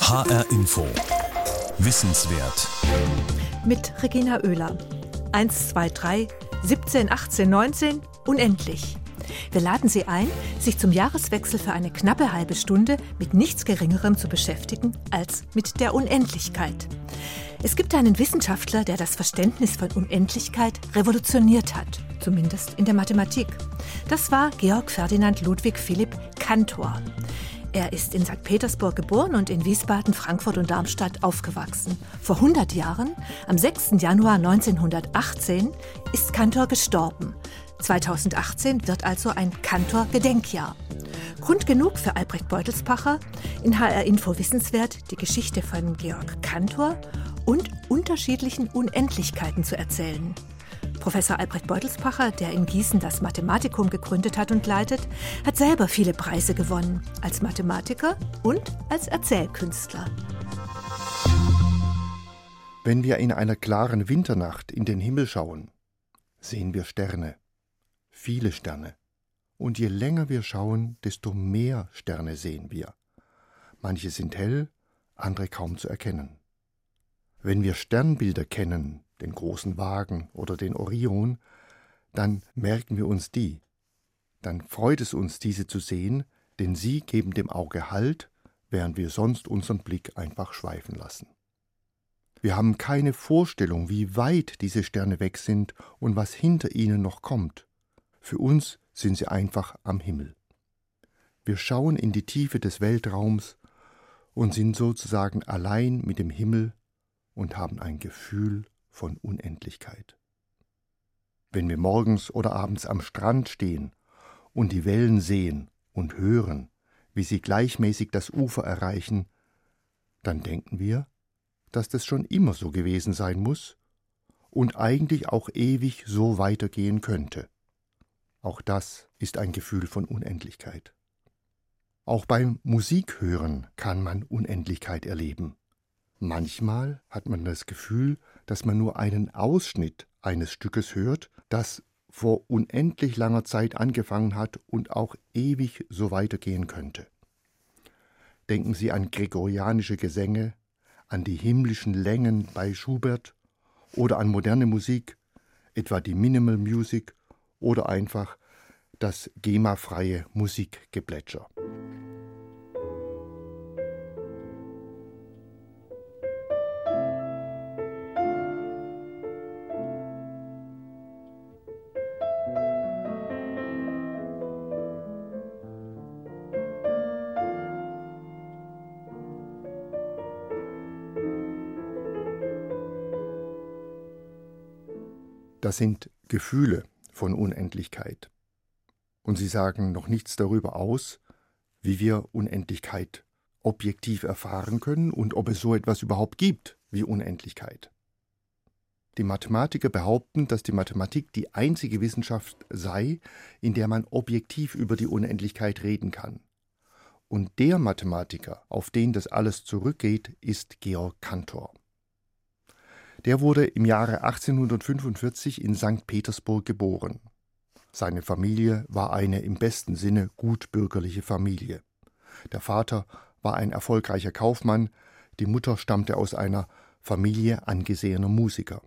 HR Info. Wissenswert. Mit Regina Oehler. 1, 2, 3, 17, 18, 19, unendlich. Wir laden Sie ein, sich zum Jahreswechsel für eine knappe halbe Stunde mit nichts Geringerem zu beschäftigen als mit der Unendlichkeit. Es gibt einen Wissenschaftler, der das Verständnis von Unendlichkeit revolutioniert hat, zumindest in der Mathematik. Das war Georg Ferdinand Ludwig Philipp Cantor. Er ist in St. Petersburg geboren und in Wiesbaden, Frankfurt und Darmstadt aufgewachsen. Vor 100 Jahren, am 6. Januar 1918, ist Cantor gestorben. 2018 wird also ein Cantor-Gedenkjahr. Grund genug für Albrecht Beutelspacher, in HR Info Wissenswert die Geschichte von Georg Cantor und unterschiedlichen Unendlichkeiten zu erzählen. Professor Albrecht Beutelspacher, der in Gießen das Mathematikum gegründet hat und leitet, hat selber viele Preise gewonnen, als Mathematiker und als Erzählkünstler. Wenn wir in einer klaren Winternacht in den Himmel schauen, sehen wir Sterne, viele Sterne. Und je länger wir schauen, desto mehr Sterne sehen wir. Manche sind hell, andere kaum zu erkennen. Wenn wir Sternbilder kennen, den großen Wagen oder den Orion, dann merken wir uns die. Dann freut es uns, diese zu sehen, denn sie geben dem Auge Halt, während wir sonst unseren Blick einfach schweifen lassen. Wir haben keine Vorstellung, wie weit diese Sterne weg sind und was hinter ihnen noch kommt. Für uns sind sie einfach am Himmel. Wir schauen in die Tiefe des Weltraums und sind sozusagen allein mit dem Himmel und haben ein Gefühl von Unendlichkeit. Wenn wir morgens oder abends am Strand stehen und die Wellen sehen und hören, wie sie gleichmäßig das Ufer erreichen, dann denken wir, dass das schon immer so gewesen sein muss und eigentlich auch ewig so weitergehen könnte. Auch das ist ein Gefühl von Unendlichkeit. Auch beim Musikhören kann man Unendlichkeit erleben. Manchmal hat man das Gefühl, dass man nur einen Ausschnitt eines Stückes hört, das vor unendlich langer Zeit angefangen hat und auch ewig so weitergehen könnte. Denken Sie an gregorianische Gesänge, an die himmlischen Längen bei Schubert oder an moderne Musik, etwa die Minimal Music oder einfach das GEMA-freie Musikgeplätscher. Das sind Gefühle von Unendlichkeit. Und sie sagen noch nichts darüber aus, wie wir Unendlichkeit objektiv erfahren können und ob es so etwas überhaupt gibt wie Unendlichkeit. Die Mathematiker behaupten, dass die Mathematik die einzige Wissenschaft sei, in der man objektiv über die Unendlichkeit reden kann. Und der Mathematiker, auf den das alles zurückgeht, ist Georg Cantor. Der wurde im Jahre 1845 in St. Petersburg geboren. Seine Familie war eine im besten Sinne gutbürgerliche Familie. Der Vater war ein erfolgreicher Kaufmann, die Mutter stammte aus einer Familie angesehener Musiker.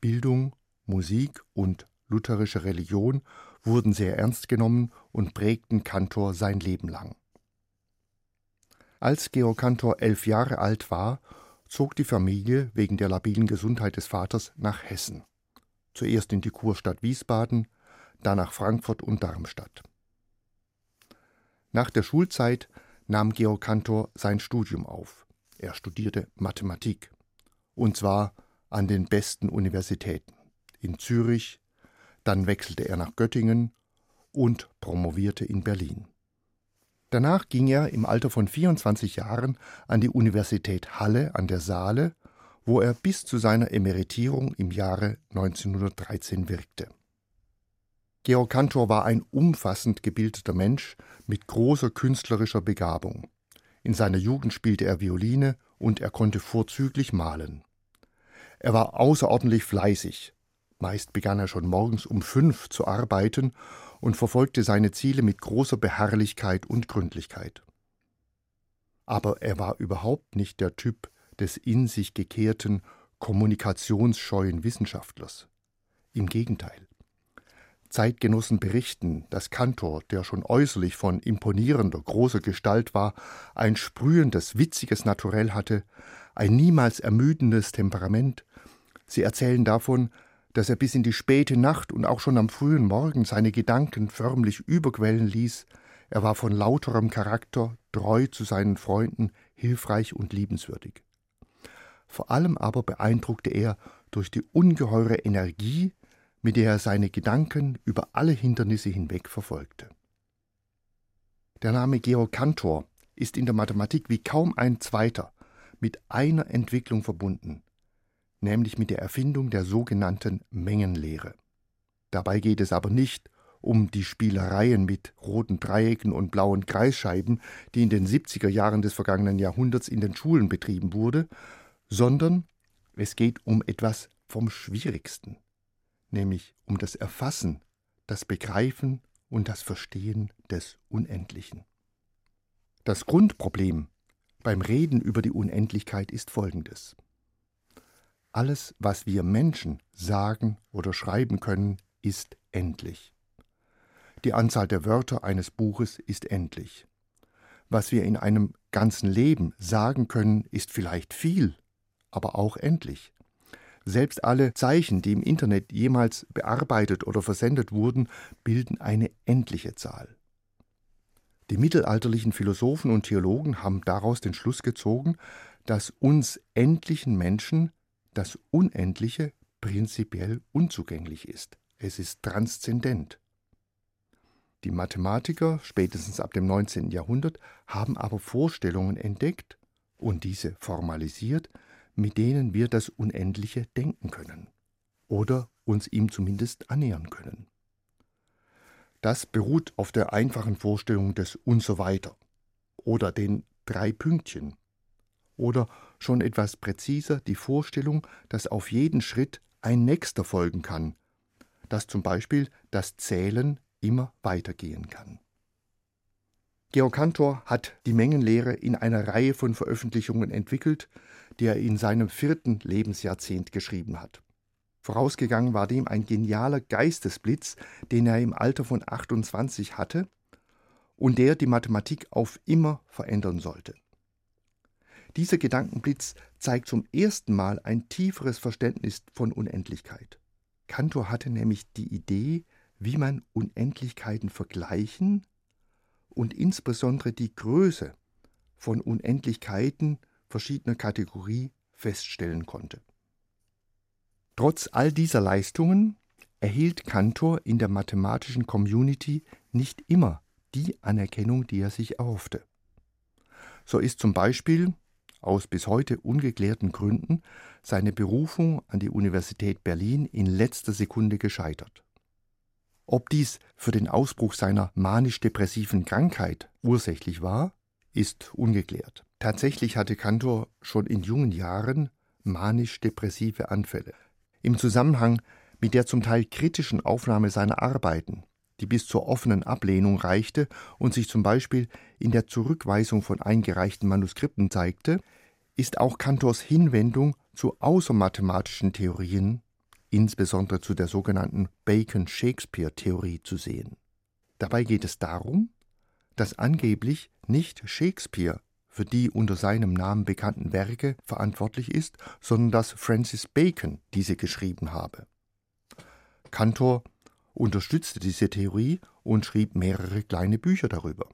Bildung, Musik und lutherische Religion wurden sehr ernst genommen und prägten Kantor sein Leben lang. Als Georg Kantor elf Jahre alt war, zog die Familie wegen der labilen Gesundheit des Vaters nach Hessen. Zuerst in die Kurstadt Wiesbaden, dann nach Frankfurt und Darmstadt. Nach der Schulzeit nahm Georg Cantor sein Studium auf. Er studierte Mathematik. Und zwar an den besten Universitäten. In Zürich, dann wechselte er nach Göttingen und promovierte in Berlin. Danach ging er im Alter von 24 Jahren an die Universität Halle an der Saale, wo er bis zu seiner Emeritierung im Jahre 1913 wirkte. Georg Cantor war ein umfassend gebildeter Mensch mit großer künstlerischer Begabung. In seiner Jugend spielte er Violine und er konnte vorzüglich malen. Er war außerordentlich fleißig. Meist begann er schon morgens um fünf zu arbeiten und verfolgte seine Ziele mit großer Beharrlichkeit und Gründlichkeit. Aber er war überhaupt nicht der Typ des in sich gekehrten, kommunikationsscheuen Wissenschaftlers. Im Gegenteil. Zeitgenossen berichten, dass Kantor, der schon äußerlich von imponierender, großer Gestalt war, ein sprühendes, witziges Naturell hatte, ein niemals ermüdendes Temperament. Sie erzählen davon, dass er bis in die späte Nacht und auch schon am frühen Morgen seine Gedanken förmlich überquellen ließ. Er war von lauterem Charakter, treu zu seinen Freunden, hilfreich und liebenswürdig. Vor allem aber beeindruckte er durch die ungeheure Energie, mit der er seine Gedanken über alle Hindernisse hinweg verfolgte. Der Name Georg Cantor ist in der Mathematik wie kaum ein zweiter mit einer Entwicklung verbunden, nämlich mit der Erfindung der sogenannten Mengenlehre. Dabei geht es aber nicht um die Spielereien mit roten Dreiecken und blauen Kreisscheiben, die in den 70er Jahren des vergangenen Jahrhunderts in den Schulen betrieben wurde, sondern es geht um etwas vom Schwierigsten, nämlich um das Erfassen, das Begreifen und das Verstehen des Unendlichen. Das Grundproblem beim Reden über die Unendlichkeit ist folgendes. Alles, was wir Menschen sagen oder schreiben können, ist endlich. Die Anzahl der Wörter eines Buches ist endlich. Was wir in einem ganzen Leben sagen können, ist vielleicht viel, aber auch endlich. Selbst alle Zeichen, die im Internet jemals bearbeitet oder versendet wurden, bilden eine endliche Zahl. Die mittelalterlichen Philosophen und Theologen haben daraus den Schluss gezogen, dass uns endlichen Menschen das Unendliche prinzipiell unzugänglich ist. Es ist transzendent. Die Mathematiker, spätestens ab dem 19. Jahrhundert, haben aber Vorstellungen entdeckt und diese formalisiert, mit denen wir das Unendliche denken können oder uns ihm zumindest annähern können. Das beruht auf der einfachen Vorstellung des und so weiter oder den drei Pünktchen oder schon etwas präziser die Vorstellung, dass auf jeden Schritt ein nächster folgen kann, dass zum Beispiel das Zählen immer weitergehen kann. Georg Cantor hat die Mengenlehre in einer Reihe von Veröffentlichungen entwickelt, die er in seinem vierten Lebensjahrzehnt geschrieben hat. Vorausgegangen war dem ein genialer Geistesblitz, den er im Alter von 28 hatte und der die Mathematik auf immer verändern sollte. Dieser Gedankenblitz zeigt zum ersten Mal ein tieferes Verständnis von Unendlichkeit. Cantor hatte nämlich die Idee, wie man Unendlichkeiten vergleichen und insbesondere die Größe von Unendlichkeiten verschiedener Kategorie feststellen konnte. Trotz all dieser Leistungen erhielt Cantor in der mathematischen Community nicht immer die Anerkennung, die er sich erhoffte. So ist zum Beispiel aus bis heute ungeklärten Gründen seine Berufung an die Universität Berlin in letzter Sekunde gescheitert. Ob dies für den Ausbruch seiner manisch-depressiven Krankheit ursächlich war, ist ungeklärt. Tatsächlich hatte Cantor schon in jungen Jahren manisch-depressive Anfälle. Im Zusammenhang mit der zum Teil kritischen Aufnahme seiner Arbeiten, die bis zur offenen Ablehnung reichte und sich zum Beispiel in der Zurückweisung von eingereichten Manuskripten zeigte, ist auch Cantors Hinwendung zu außermathematischen Theorien, insbesondere zu der sogenannten Bacon-Shakespeare-Theorie, zu sehen. Dabei geht es darum, dass angeblich nicht Shakespeare für die unter seinem Namen bekannten Werke verantwortlich ist, sondern dass Francis Bacon diese geschrieben habe. Cantor unterstützte diese Theorie und schrieb mehrere kleine Bücher darüber.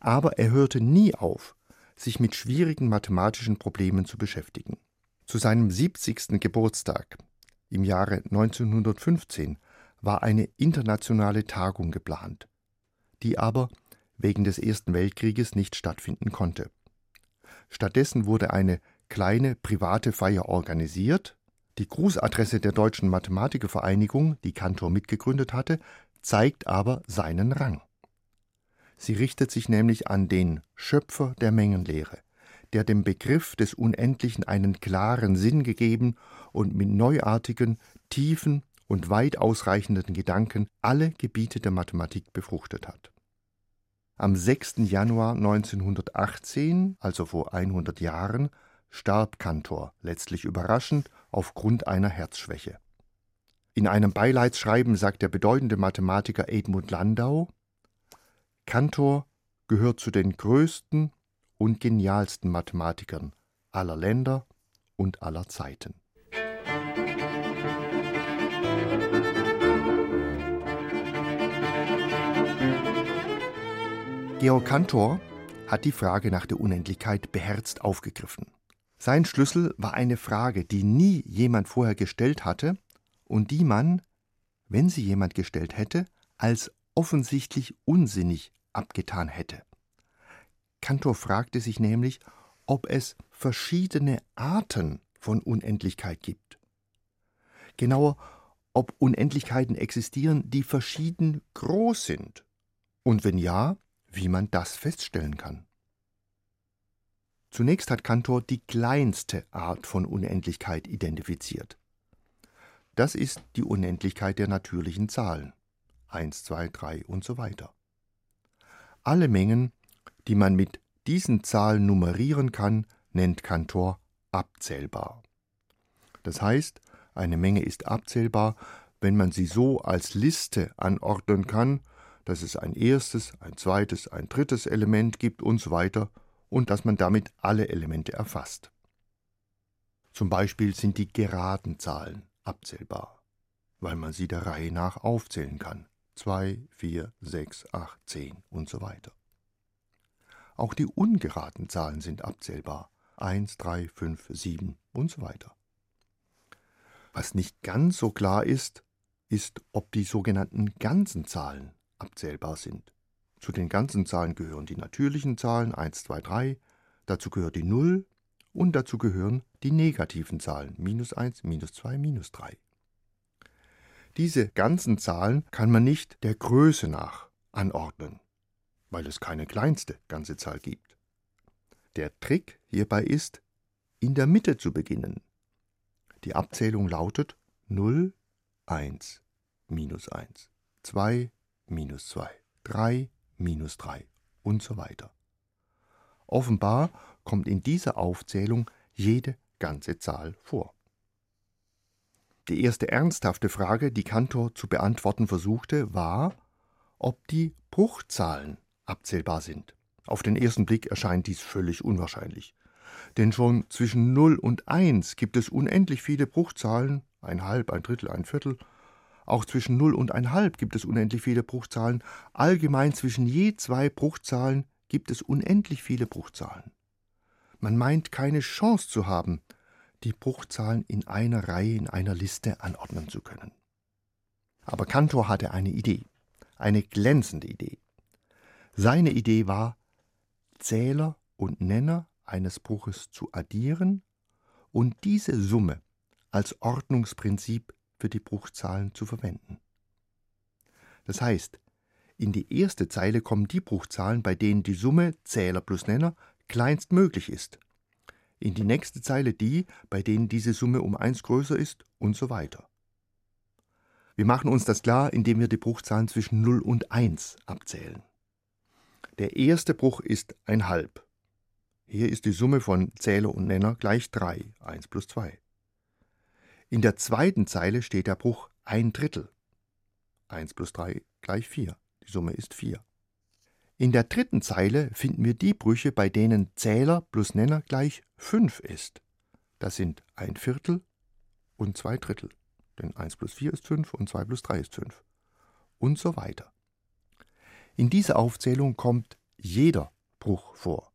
Aber er hörte nie auf, sich mit schwierigen mathematischen Problemen zu beschäftigen. Zu seinem 70. Geburtstag im Jahre 1915 war eine internationale Tagung geplant, die aber wegen des Ersten Weltkrieges nicht stattfinden konnte. Stattdessen wurde eine kleine private Feier organisiert. Die Grußadresse der Deutschen Mathematikervereinigung, die Kantor mitgegründet hatte, zeigt aber seinen Rang. Sie richtet sich nämlich an den Schöpfer der Mengenlehre, der dem Begriff des Unendlichen einen klaren Sinn gegeben und mit neuartigen, tiefen und weit ausreichenden Gedanken alle Gebiete der Mathematik befruchtet hat. Am 6. Januar 1918, also vor 100 Jahren, starb Cantor, letztlich überraschend, aufgrund einer Herzschwäche. In einem Beileidsschreiben sagt der bedeutende Mathematiker Edmund Landau, Cantor gehört zu den größten und genialsten Mathematikern aller Länder und aller Zeiten. Georg Cantor hat die Frage nach der Unendlichkeit beherzt aufgegriffen. Sein Schlüssel war eine Frage, die nie jemand vorher gestellt hatte und die man, wenn sie jemand gestellt hätte, als offensichtlich unsinnig abgetan hätte. Cantor fragte sich nämlich, ob es verschiedene Arten von Unendlichkeit gibt. Genauer, ob Unendlichkeiten existieren, die verschieden groß sind. Und wenn ja, wie man das feststellen kann. Zunächst hat Cantor die kleinste Art von Unendlichkeit identifiziert. Das ist die Unendlichkeit der natürlichen Zahlen 1, 2, 3 und so weiter. Alle Mengen, die man mit diesen Zahlen nummerieren kann, nennt Cantor abzählbar. Das heißt, eine Menge ist abzählbar, wenn man sie so als Liste anordnen kann, dass es ein erstes, ein zweites, ein drittes Element gibt und so weiter und dass man damit alle Elemente erfasst. Zum Beispiel sind die geraden Zahlen abzählbar, weil man sie der Reihe nach aufzählen kann. 2, 4, 6, 8, 10 und so weiter. Auch die ungeraden Zahlen sind abzählbar. 1, 3, 5, 7 und so weiter. Was nicht ganz so klar ist, ist, ob die sogenannten ganzen Zahlen abzählbar sind. Zu den ganzen Zahlen gehören die natürlichen Zahlen 1, 2, 3, dazu gehört die 0 und dazu gehören die negativen Zahlen minus 1, minus 2, minus 3. Diese ganzen Zahlen kann man nicht der Größe nach anordnen, weil es keine kleinste ganze Zahl gibt. Der Trick hierbei ist, in der Mitte zu beginnen. Die Abzählung lautet 0, 1, minus 1, 2, minus 2, 3, minus 3 und so weiter. Offenbar kommt in dieser Aufzählung jede ganze Zahl vor. Die erste ernsthafte Frage, die Cantor zu beantworten versuchte, war, ob die Bruchzahlen abzählbar sind. Auf den ersten Blick erscheint dies völlig unwahrscheinlich. Denn schon zwischen 0 und 1 gibt es unendlich viele Bruchzahlen, ein Halb, ein Drittel, ein Viertel, auch zwischen 0 und 1,5 gibt es unendlich viele Bruchzahlen. Allgemein zwischen je zwei Bruchzahlen gibt es unendlich viele Bruchzahlen. Man meint keine Chance zu haben, die Bruchzahlen in einer Reihe, in einer Liste anordnen zu können. Aber Cantor hatte eine Idee, eine glänzende Idee. Seine Idee war, Zähler und Nenner eines Bruches zu addieren und diese Summe als Ordnungsprinzip für die Bruchzahlen zu verwenden. Das heißt, in die erste Zeile kommen die Bruchzahlen, bei denen die Summe Zähler plus Nenner kleinstmöglich ist. In die nächste Zeile die, bei denen diese Summe um 1 größer ist und so weiter. Wir machen uns das klar, indem wir die Bruchzahlen zwischen 0 und 1 abzählen. Der erste Bruch ist ein Halb. Hier ist die Summe von Zähler und Nenner gleich 3, 1 plus 2. In der zweiten Zeile steht der Bruch ein Drittel. 1 plus 3 gleich 4. Die Summe ist 4. In der dritten Zeile finden wir die Brüche, bei denen Zähler plus Nenner gleich 5 ist. Das sind ein Viertel und zwei Drittel. Denn 1 plus 4 ist 5 und 2 plus 3 ist 5. Und so weiter. In dieser Aufzählung kommt jeder Bruch vor.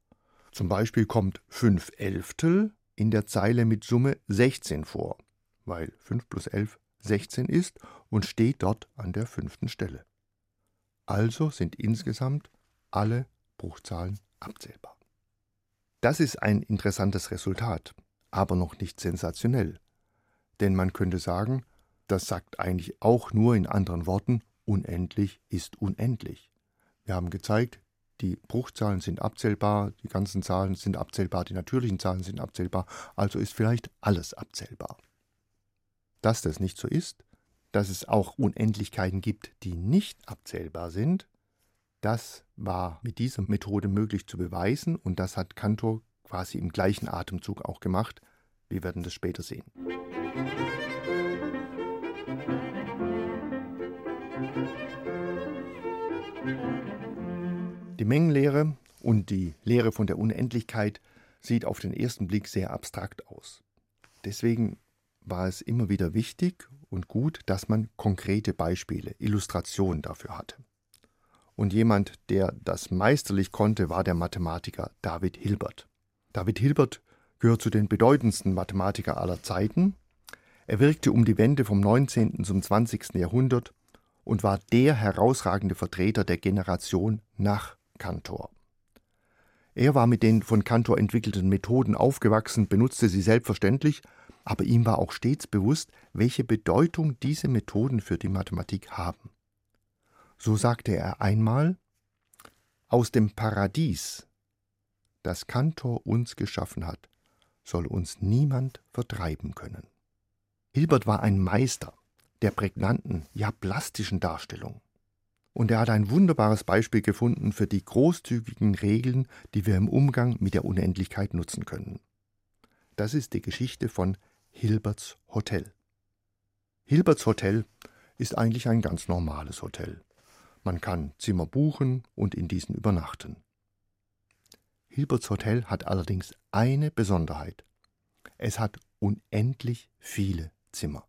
Zum Beispiel kommt 5 Elftel in der Zeile mit Summe 16 vor weil 5 plus 11 16 ist und steht dort an der fünften Stelle. Also sind insgesamt alle Bruchzahlen abzählbar. Das ist ein interessantes Resultat, aber noch nicht sensationell. Denn man könnte sagen, das sagt eigentlich auch nur in anderen Worten, unendlich ist unendlich. Wir haben gezeigt, die Bruchzahlen sind abzählbar, die ganzen Zahlen sind abzählbar, die natürlichen Zahlen sind abzählbar, also ist vielleicht alles abzählbar dass das nicht so ist, dass es auch Unendlichkeiten gibt, die nicht abzählbar sind, Das war mit dieser Methode möglich zu beweisen und das hat Cantor quasi im gleichen Atemzug auch gemacht. Wir werden das später sehen. Die Mengenlehre und die Lehre von der Unendlichkeit sieht auf den ersten Blick sehr abstrakt aus. Deswegen war es immer wieder wichtig und gut, dass man konkrete Beispiele, Illustrationen dafür hatte. Und jemand, der das meisterlich konnte, war der Mathematiker David Hilbert. David Hilbert gehört zu den bedeutendsten Mathematiker aller Zeiten. Er wirkte um die Wende vom 19. zum 20. Jahrhundert und war der herausragende Vertreter der Generation nach Cantor. Er war mit den von Cantor entwickelten Methoden aufgewachsen, benutzte sie selbstverständlich, aber ihm war auch stets bewusst, welche Bedeutung diese Methoden für die Mathematik haben. So sagte er einmal Aus dem Paradies, das Cantor uns geschaffen hat, soll uns niemand vertreiben können. Hilbert war ein Meister der prägnanten, ja plastischen Darstellung. Und er hat ein wunderbares Beispiel gefunden für die großzügigen Regeln, die wir im Umgang mit der Unendlichkeit nutzen können. Das ist die Geschichte von Hilberts Hotel. Hilberts Hotel ist eigentlich ein ganz normales Hotel. Man kann Zimmer buchen und in diesen übernachten. Hilberts Hotel hat allerdings eine Besonderheit. Es hat unendlich viele Zimmer.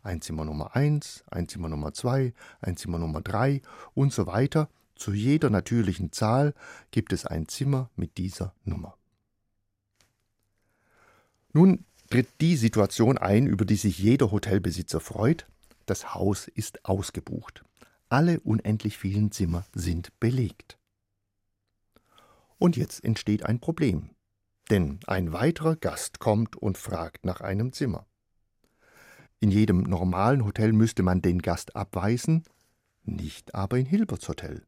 Ein Zimmer Nummer 1, ein Zimmer Nummer 2, ein Zimmer Nummer 3 und so weiter. Zu jeder natürlichen Zahl gibt es ein Zimmer mit dieser Nummer. Nun tritt die Situation ein, über die sich jeder Hotelbesitzer freut. Das Haus ist ausgebucht. Alle unendlich vielen Zimmer sind belegt. Und jetzt entsteht ein Problem. Denn ein weiterer Gast kommt und fragt nach einem Zimmer. In jedem normalen Hotel müsste man den Gast abweisen, nicht aber in Hilberts Hotel.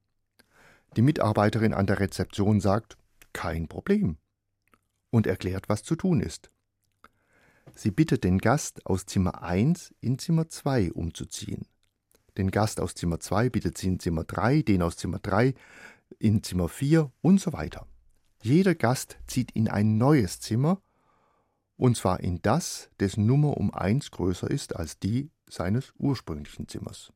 Die Mitarbeiterin an der Rezeption sagt, kein Problem, und erklärt, was zu tun ist. Sie bittet den Gast aus Zimmer 1 in Zimmer 2 umzuziehen. Den Gast aus Zimmer 2 bittet sie in Zimmer 3, den aus Zimmer 3 in Zimmer 4 und so weiter. Jeder Gast zieht in ein neues Zimmer, und zwar in das, dessen Nummer um eins größer ist als die seines ursprünglichen Zimmers.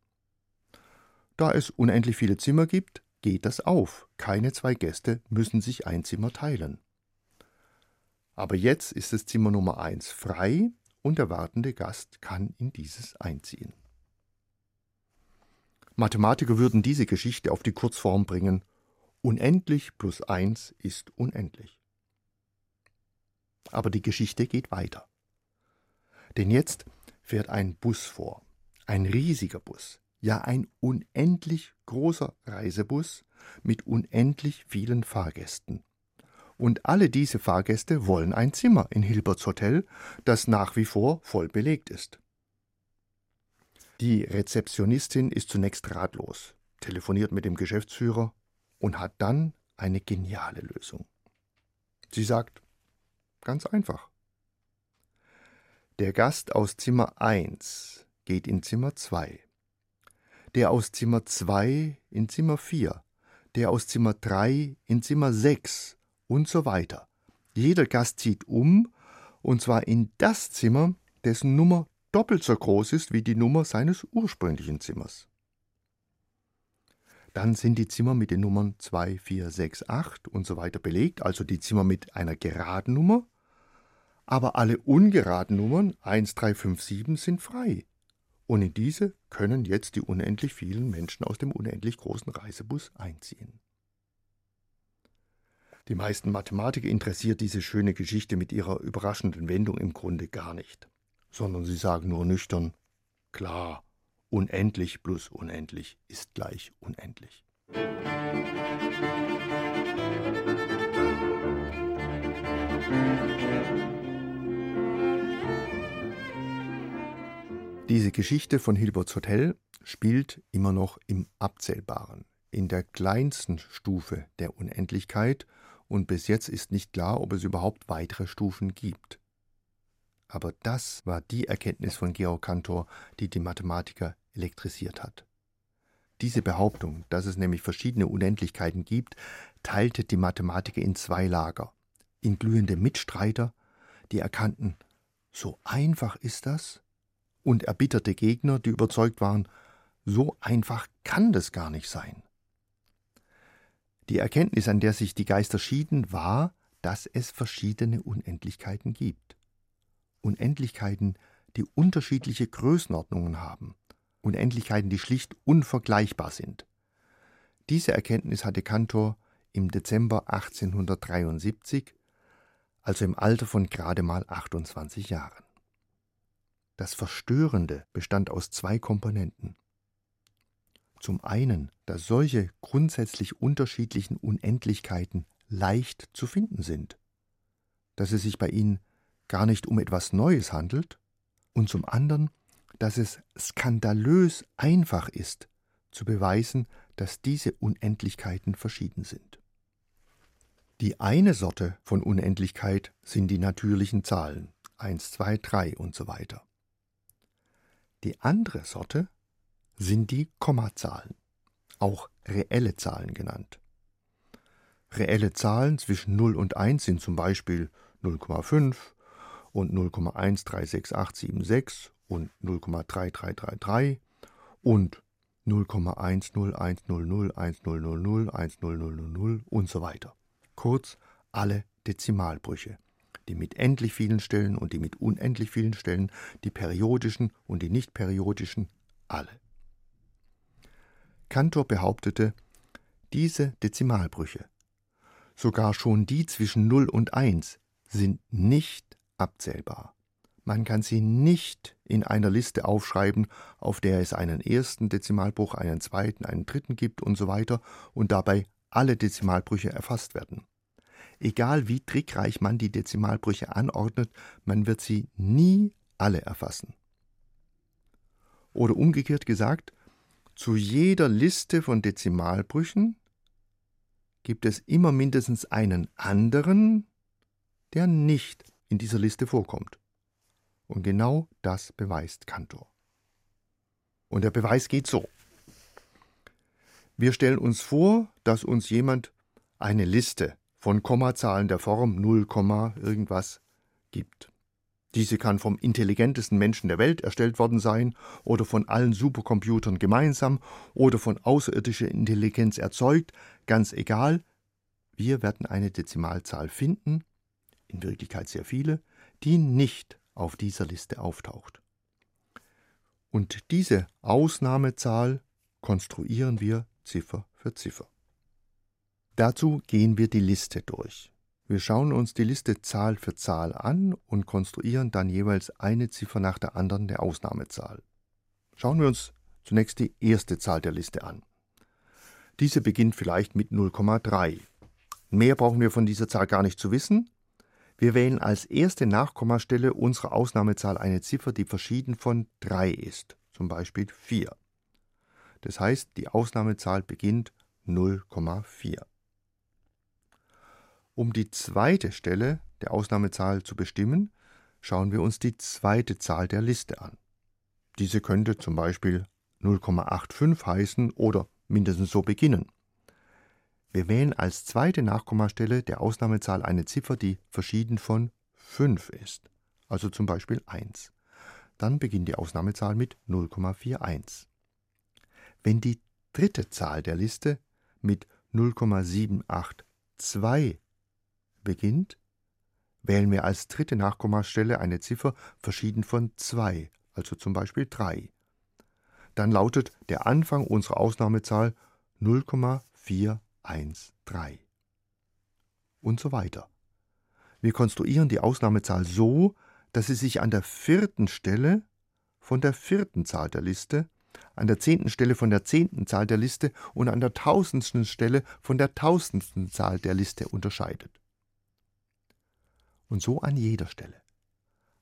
Da es unendlich viele Zimmer gibt, geht das auf. Keine zwei Gäste müssen sich ein Zimmer teilen. Aber jetzt ist das Zimmer Nummer eins frei und der wartende Gast kann in dieses einziehen. Mathematiker würden diese Geschichte auf die Kurzform bringen Unendlich plus eins ist unendlich. Aber die Geschichte geht weiter. Denn jetzt fährt ein Bus vor, ein riesiger Bus, ja ein unendlich großer Reisebus mit unendlich vielen Fahrgästen. Und alle diese Fahrgäste wollen ein Zimmer in Hilberts Hotel, das nach wie vor voll belegt ist. Die Rezeptionistin ist zunächst ratlos, telefoniert mit dem Geschäftsführer und hat dann eine geniale Lösung. Sie sagt, ganz einfach. Der Gast aus Zimmer 1 geht in Zimmer 2, der aus Zimmer 2 in Zimmer 4, der aus Zimmer 3 in Zimmer 6 und so weiter. Jeder Gast zieht um, und zwar in das Zimmer, dessen Nummer doppelt so groß ist wie die Nummer seines ursprünglichen Zimmers. Dann sind die Zimmer mit den Nummern 2, 4, 6, 8 und so weiter belegt, also die Zimmer mit einer geraden Nummer. Aber alle ungeraden Nummern 1, 3, 5, 7 sind frei. Und in diese können jetzt die unendlich vielen Menschen aus dem unendlich großen Reisebus einziehen. Die meisten Mathematiker interessiert diese schöne Geschichte mit ihrer überraschenden Wendung im Grunde gar nicht, sondern sie sagen nur nüchtern, klar, Unendlich plus unendlich ist gleich unendlich. Diese Geschichte von Hilberts Hotel spielt immer noch im Abzählbaren, in der kleinsten Stufe der Unendlichkeit, und bis jetzt ist nicht klar, ob es überhaupt weitere Stufen gibt. Aber das war die Erkenntnis von Georg Cantor, die die Mathematiker elektrisiert hat. Diese Behauptung, dass es nämlich verschiedene Unendlichkeiten gibt, teilte die Mathematiker in zwei Lager. In glühende Mitstreiter, die erkannten, so einfach ist das, und erbitterte Gegner, die überzeugt waren, so einfach kann das gar nicht sein. Die Erkenntnis, an der sich die Geister schieden, war, dass es verschiedene Unendlichkeiten gibt. Unendlichkeiten, die unterschiedliche Größenordnungen haben, Unendlichkeiten, die schlicht unvergleichbar sind. Diese Erkenntnis hatte Cantor im Dezember 1873, also im Alter von gerade mal 28 Jahren. Das Verstörende bestand aus zwei Komponenten. Zum einen, dass solche grundsätzlich unterschiedlichen Unendlichkeiten leicht zu finden sind, dass es sich bei ihnen gar nicht um etwas Neues handelt, und zum anderen, dass es skandalös einfach ist, zu beweisen, dass diese Unendlichkeiten verschieden sind. Die eine Sorte von Unendlichkeit sind die natürlichen Zahlen 1, 2, 3 und so weiter. Die andere Sorte sind die Kommazahlen, auch reelle Zahlen genannt. Reelle Zahlen zwischen 0 und 1 sind zum Beispiel 0,5 und 0,136876 und 0,3333 und 0,101001001000 und so weiter. Kurz alle Dezimalbrüche, die mit endlich vielen Stellen und die mit unendlich vielen Stellen, die periodischen und die nicht periodischen, alle. Cantor behauptete, diese Dezimalbrüche, sogar schon die zwischen 0 und 1, sind nicht abzählbar. Man kann sie nicht in einer Liste aufschreiben, auf der es einen ersten Dezimalbruch, einen zweiten, einen dritten gibt und so weiter und dabei alle Dezimalbrüche erfasst werden. Egal wie trickreich man die Dezimalbrüche anordnet, man wird sie nie alle erfassen. Oder umgekehrt gesagt, zu jeder Liste von Dezimalbrüchen gibt es immer mindestens einen anderen, der nicht in dieser Liste vorkommt. Und genau das beweist Cantor. Und der Beweis geht so. Wir stellen uns vor, dass uns jemand eine Liste von Kommazahlen der Form 0, irgendwas gibt. Diese kann vom intelligentesten Menschen der Welt erstellt worden sein oder von allen Supercomputern gemeinsam oder von außerirdischer Intelligenz erzeugt, ganz egal. Wir werden eine Dezimalzahl finden, in Wirklichkeit sehr viele, die nicht auf dieser Liste auftaucht. Und diese Ausnahmezahl konstruieren wir Ziffer für Ziffer. Dazu gehen wir die Liste durch. Wir schauen uns die Liste Zahl für Zahl an und konstruieren dann jeweils eine Ziffer nach der anderen der Ausnahmezahl. Schauen wir uns zunächst die erste Zahl der Liste an. Diese beginnt vielleicht mit 0,3. Mehr brauchen wir von dieser Zahl gar nicht zu wissen. Wir wählen als erste Nachkommastelle unserer Ausnahmezahl eine Ziffer, die verschieden von 3 ist, zum Beispiel 4. Das heißt, die Ausnahmezahl beginnt 0,4. Um die zweite Stelle der Ausnahmezahl zu bestimmen, schauen wir uns die zweite Zahl der Liste an. Diese könnte zum Beispiel 0,85 heißen oder mindestens so beginnen. Wir wählen als zweite Nachkommastelle der Ausnahmezahl eine Ziffer, die verschieden von 5 ist, also zum Beispiel 1. Dann beginnt die Ausnahmezahl mit 0,41. Wenn die dritte Zahl der Liste mit 0,782 beginnt, wählen wir als dritte Nachkommastelle eine Ziffer verschieden von 2, also zum Beispiel 3. Dann lautet der Anfang unserer Ausnahmezahl 0,4 1, 3 und so weiter. Wir konstruieren die Ausnahmezahl so, dass sie sich an der vierten Stelle von der vierten Zahl der Liste, an der zehnten Stelle von der zehnten Zahl der Liste und an der tausendsten Stelle von der tausendsten Zahl der Liste unterscheidet. Und so an jeder Stelle.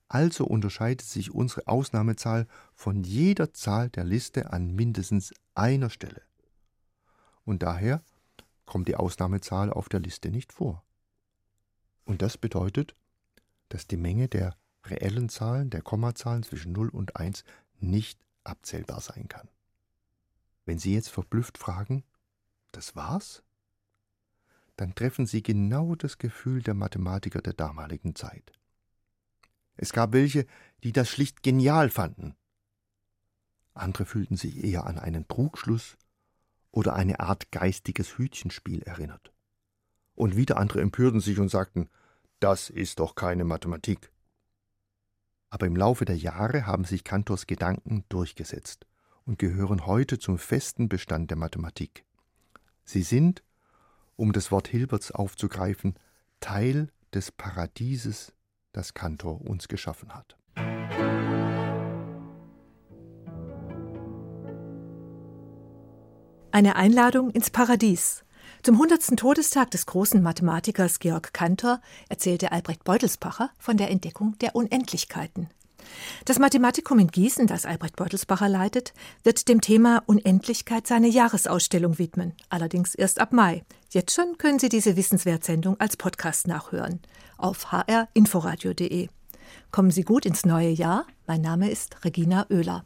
Also unterscheidet sich unsere Ausnahmezahl von jeder Zahl der Liste an mindestens einer Stelle. Und daher kommt die Ausnahmezahl auf der Liste nicht vor. Und das bedeutet, dass die Menge der reellen Zahlen, der Kommazahlen zwischen 0 und 1 nicht abzählbar sein kann. Wenn Sie jetzt verblüfft fragen, das war's? Dann treffen Sie genau das Gefühl der Mathematiker der damaligen Zeit. Es gab welche, die das schlicht genial fanden. Andere fühlten sich eher an einen Trugschluss oder eine Art geistiges Hütchenspiel erinnert. Und wieder andere empörten sich und sagten, das ist doch keine Mathematik. Aber im Laufe der Jahre haben sich Kantors Gedanken durchgesetzt und gehören heute zum festen Bestand der Mathematik. Sie sind, um das Wort Hilberts aufzugreifen, Teil des Paradieses, das Kantor uns geschaffen hat. Eine Einladung ins Paradies. Zum 100. Todestag des großen Mathematikers Georg Cantor erzählte Albrecht Beutelsbacher von der Entdeckung der Unendlichkeiten. Das Mathematikum in Gießen, das Albrecht Beutelsbacher leitet, wird dem Thema Unendlichkeit seine Jahresausstellung widmen, allerdings erst ab Mai. Jetzt schon können Sie diese Wissenswertsendung als Podcast nachhören auf hrinforadio.de. Kommen Sie gut ins neue Jahr. Mein Name ist Regina Oehler.